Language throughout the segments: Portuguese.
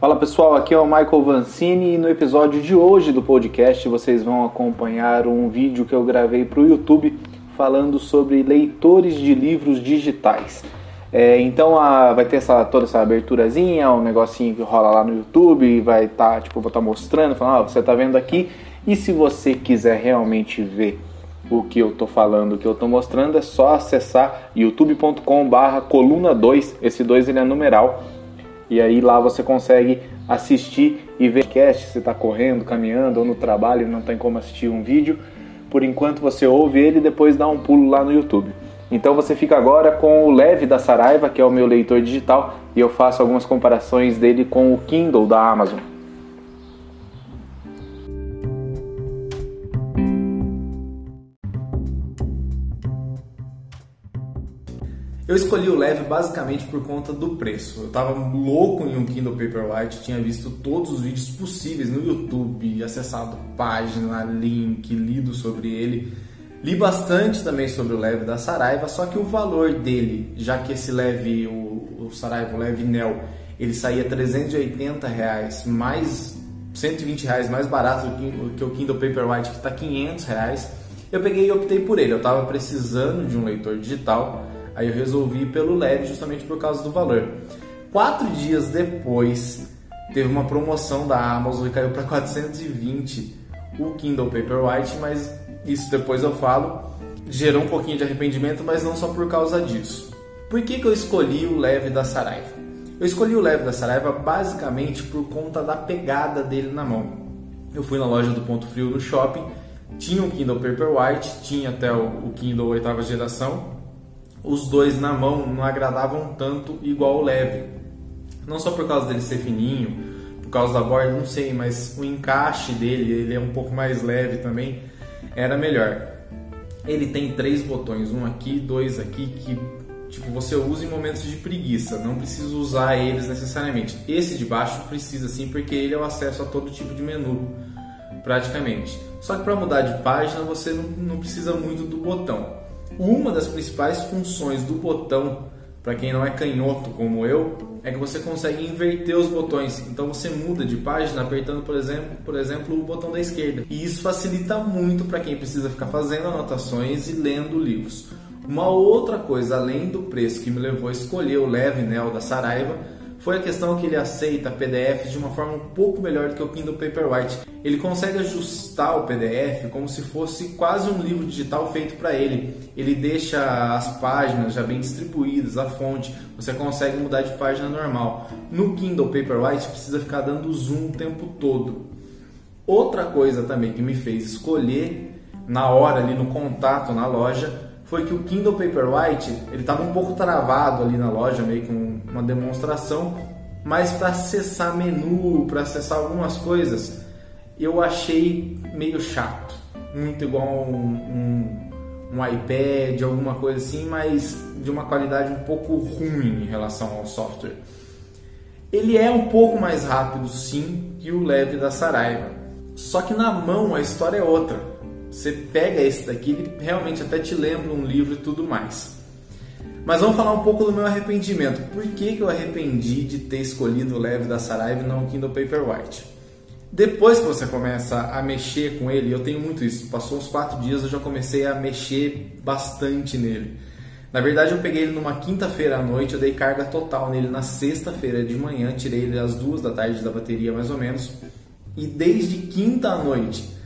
Fala pessoal, aqui é o Michael Vancini e no episódio de hoje do podcast vocês vão acompanhar um vídeo que eu gravei para o YouTube falando sobre leitores de livros digitais. É, então a, vai ter essa, toda essa aberturazinha, um negocinho que rola lá no YouTube vai estar, tá, tipo, vou estar tá mostrando, falando, ah, você está vendo aqui. E se você quiser realmente ver o que eu estou falando, o que eu estou mostrando, é só acessar youtube.com barra coluna 2, esse 2 ele é numeral, e aí lá você consegue assistir e ver cast, se está correndo, caminhando ou no trabalho não tem como assistir um vídeo. Por enquanto você ouve ele e depois dá um pulo lá no YouTube. Então você fica agora com o Leve da Saraiva, que é o meu leitor digital, e eu faço algumas comparações dele com o Kindle da Amazon. Eu escolhi o leve basicamente por conta do preço. Eu estava louco em um Kindle Paperwhite, tinha visto todos os vídeos possíveis no YouTube, acessado página, link, lido sobre ele. Li bastante também sobre o leve da Saraiva, só que o valor dele, já que esse leve, o, o Saraiva, o leve Nel, ele saía 380 reais, mais 120 reais mais barato do que, o Kindle Paperwhite, que está 500 reais. Eu peguei e optei por ele. Eu estava precisando de um leitor digital Aí eu resolvi pelo leve justamente por causa do valor. Quatro dias depois, teve uma promoção da Amazon e caiu para 420 o Kindle Paperwhite, mas isso depois eu falo. Gerou um pouquinho de arrependimento, mas não só por causa disso. Por que, que eu escolhi o leve da Saraiva? Eu escolhi o leve da Saraiva basicamente por conta da pegada dele na mão. Eu fui na loja do Ponto Frio no shopping, tinha o Kindle Paperwhite, tinha até o Kindle oitava geração, os dois na mão não agradavam tanto igual o leve. Não só por causa dele ser fininho, por causa da borda, não sei, mas o encaixe dele, ele é um pouco mais leve também, era melhor. Ele tem três botões, um aqui, dois aqui, que tipo você usa em momentos de preguiça, não precisa usar eles necessariamente. Esse de baixo precisa sim, porque ele é o acesso a todo tipo de menu, praticamente. Só que para mudar de página você não, não precisa muito do botão. Uma das principais funções do botão, para quem não é canhoto como eu, é que você consegue inverter os botões. Então você muda de página apertando, por exemplo, por exemplo, o botão da esquerda. E isso facilita muito para quem precisa ficar fazendo anotações e lendo livros. Uma outra coisa, além do preço que me levou a escolher o Leve Nel da Saraiva, foi a questão que ele aceita PDFs de uma forma um pouco melhor do que o Kindle Paperwhite. Ele consegue ajustar o PDF como se fosse quase um livro digital feito para ele. Ele deixa as páginas já bem distribuídas, a fonte, você consegue mudar de página normal. No Kindle Paperwhite precisa ficar dando zoom o tempo todo. Outra coisa também que me fez escolher na hora ali no contato na loja foi que o Kindle Paperwhite ele estava um pouco travado ali na loja, meio um, uma demonstração, mas para acessar menu, para acessar algumas coisas, eu achei meio chato, muito igual um, um, um iPad, alguma coisa assim, mas de uma qualidade um pouco ruim em relação ao software. Ele é um pouco mais rápido, sim, que o leve da Saraiva. Só que na mão a história é outra. Você pega esse daqui, ele realmente até te lembra um livro e tudo mais. Mas vamos falar um pouco do meu arrependimento. Por que, que eu arrependi de ter escolhido o leve da Saraiva e não o Kindle Paperwhite? Depois que você começa a mexer com ele, eu tenho muito isso. Passou uns quatro dias, eu já comecei a mexer bastante nele. Na verdade, eu peguei ele numa quinta-feira à noite, eu dei carga total nele na sexta-feira de manhã, tirei ele às duas da tarde da bateria mais ou menos. E desde quinta à noite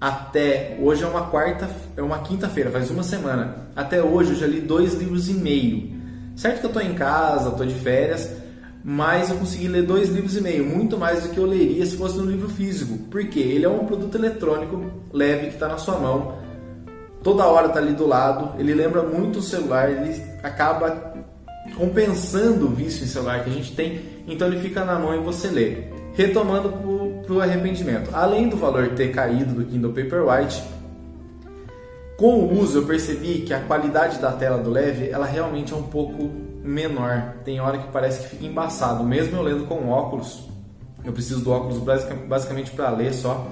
até hoje é uma quarta, é uma quinta-feira, faz uma semana. Até hoje eu já li dois livros e meio. Certo que eu estou em casa, estou de férias, mas eu consegui ler dois livros e meio, muito mais do que eu leria se fosse no livro físico, porque ele é um produto eletrônico leve que está na sua mão, toda hora está ali do lado, ele lembra muito o celular, ele acaba compensando o vício em celular que a gente tem, então ele fica na mão e você lê. Retomando para o arrependimento, além do valor ter caído do Kindle Paperwhite, com o uso eu percebi que a qualidade da tela do Leve ela realmente é um pouco menor. Tem hora que parece que fica embaçado, mesmo eu lendo com óculos. Eu preciso do óculos basicamente para ler só.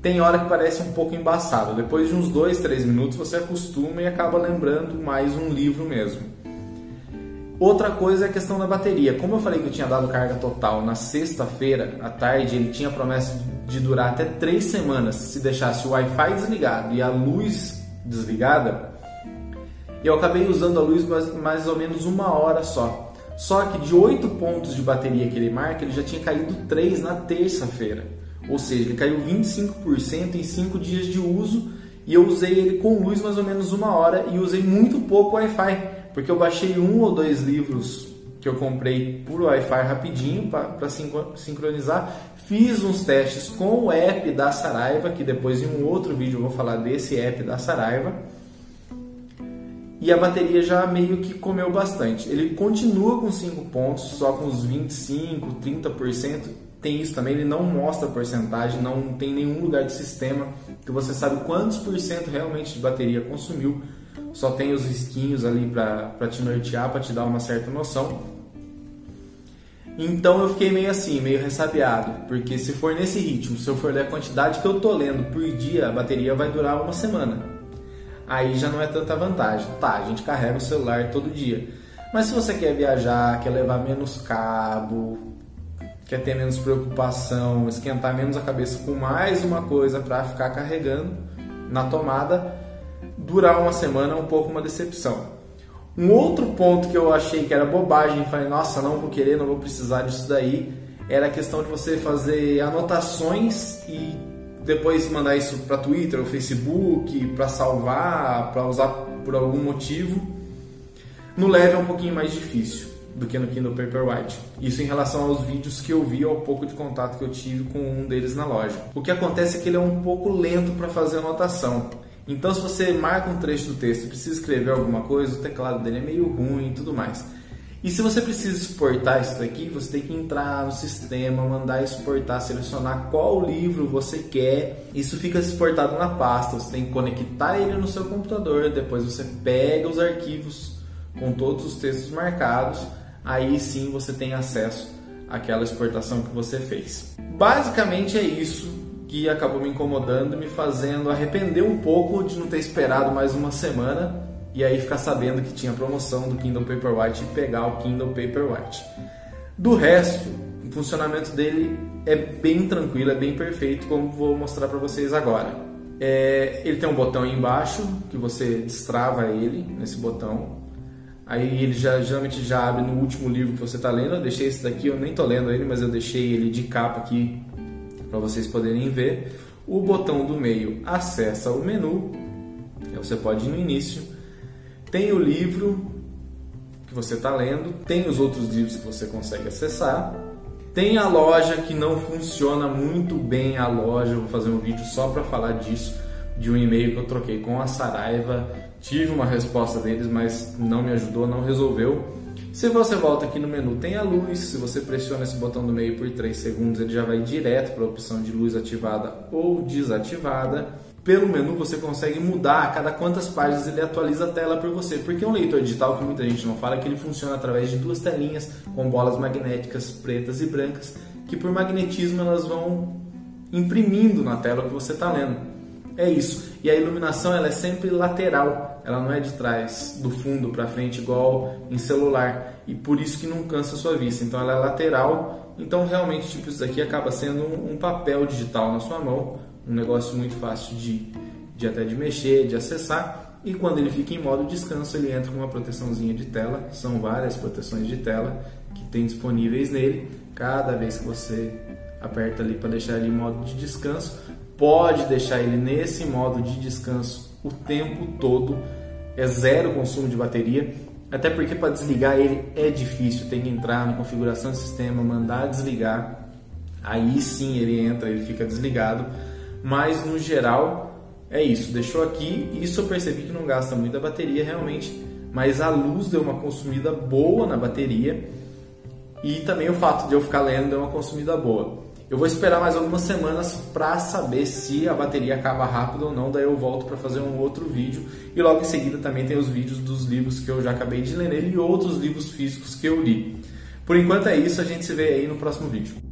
Tem hora que parece um pouco embaçado. Depois de uns 2, 3 minutos você acostuma e acaba lembrando mais um livro mesmo. Outra coisa é a questão da bateria. Como eu falei que eu tinha dado carga total na sexta-feira à tarde, ele tinha promessa de durar até três semanas se deixasse o Wi-Fi desligado e a luz desligada. Eu acabei usando a luz mais, mais ou menos uma hora só. Só que de 8 pontos de bateria que ele marca, ele já tinha caído 3 na terça-feira. Ou seja, ele caiu 25% em 5 dias de uso e eu usei ele com luz mais ou menos uma hora e usei muito pouco Wi-Fi porque eu baixei um ou dois livros que eu comprei por Wi-Fi rapidinho para sincronizar. Fiz uns testes com o app da Saraiva, que depois em um outro vídeo eu vou falar desse app da Saraiva. E a bateria já meio que comeu bastante. Ele continua com 5 pontos, só com uns 25, 30%. Tem isso também, ele não mostra porcentagem, não tem nenhum lugar de sistema que você sabe quantos por cento realmente de bateria consumiu só tem os risquinhos ali para te nortear, para te dar uma certa noção. Então eu fiquei meio assim, meio ressabiado, porque se for nesse ritmo, se eu for ler a quantidade que eu tô lendo por dia, a bateria vai durar uma semana. Aí já não é tanta vantagem. Tá, a gente carrega o celular todo dia. Mas se você quer viajar, quer levar menos cabo, quer ter menos preocupação, esquentar menos a cabeça com mais uma coisa para ficar carregando na tomada, durar uma semana é um pouco uma decepção. Um outro ponto que eu achei que era bobagem, falei, nossa, não vou querer, não vou precisar disso daí, era a questão de você fazer anotações e depois mandar isso para Twitter ou Facebook, para salvar, para usar por algum motivo. No Leve é um pouquinho mais difícil do que no Kindle Paperwhite. Isso em relação aos vídeos que eu vi ao pouco de contato que eu tive com um deles na loja. O que acontece é que ele é um pouco lento para fazer anotação. Então, se você marca um trecho do texto e precisa escrever alguma coisa, o teclado dele é meio ruim e tudo mais. E se você precisa exportar isso daqui, você tem que entrar no sistema, mandar exportar, selecionar qual livro você quer. Isso fica exportado na pasta. Você tem que conectar ele no seu computador. Depois você pega os arquivos com todos os textos marcados. Aí sim você tem acesso àquela exportação que você fez. Basicamente é isso que acabou me incomodando, me fazendo arrepender um pouco de não ter esperado mais uma semana e aí ficar sabendo que tinha promoção do Kindle Paperwhite e pegar o Kindle Paperwhite. Do resto, o funcionamento dele é bem tranquilo, é bem perfeito, como vou mostrar para vocês agora. É, ele tem um botão aí embaixo que você destrava ele nesse botão. Aí ele já geralmente já abre no último livro que você está lendo. Eu deixei esse daqui, eu nem estou lendo ele, mas eu deixei ele de capa aqui para vocês poderem ver. O botão do meio acessa o menu, você pode ir no início. Tem o livro que você está lendo, tem os outros livros que você consegue acessar. Tem a loja que não funciona muito bem a loja, eu vou fazer um vídeo só para falar disso, de um e-mail que eu troquei com a Saraiva. Tive uma resposta deles, mas não me ajudou, não resolveu. Se você volta aqui no menu, tem a luz. Se você pressiona esse botão do meio por 3 segundos, ele já vai direto para a opção de luz ativada ou desativada. Pelo menu você consegue mudar a cada quantas páginas ele atualiza a tela por você. Porque um leitor digital, que muita gente não fala, é que ele funciona através de duas telinhas com bolas magnéticas pretas e brancas, que por magnetismo elas vão imprimindo na tela que você está lendo. É isso. E a iluminação ela é sempre lateral, ela não é de trás, do fundo para frente igual em celular. E por isso que não cansa a sua vista. Então ela é lateral. Então realmente tipo isso daqui acaba sendo um, um papel digital na sua mão, um negócio muito fácil de, de até de mexer, de acessar. E quando ele fica em modo descanso, ele entra com uma proteçãozinha de tela. São várias proteções de tela que tem disponíveis nele. Cada vez que você aperta ali para deixar ele em modo de descanso, pode deixar ele nesse modo de descanso o tempo todo, é zero consumo de bateria, até porque para desligar ele é difícil, tem que entrar na configuração do sistema, mandar desligar, aí sim ele entra, ele fica desligado, mas no geral é isso, deixou aqui, isso eu percebi que não gasta muita bateria realmente, mas a luz deu uma consumida boa na bateria e também o fato de eu ficar lendo deu uma consumida boa. Eu vou esperar mais algumas semanas para saber se a bateria acaba rápido ou não, daí eu volto para fazer um outro vídeo e logo em seguida também tem os vídeos dos livros que eu já acabei de ler nele e outros livros físicos que eu li. Por enquanto é isso, a gente se vê aí no próximo vídeo.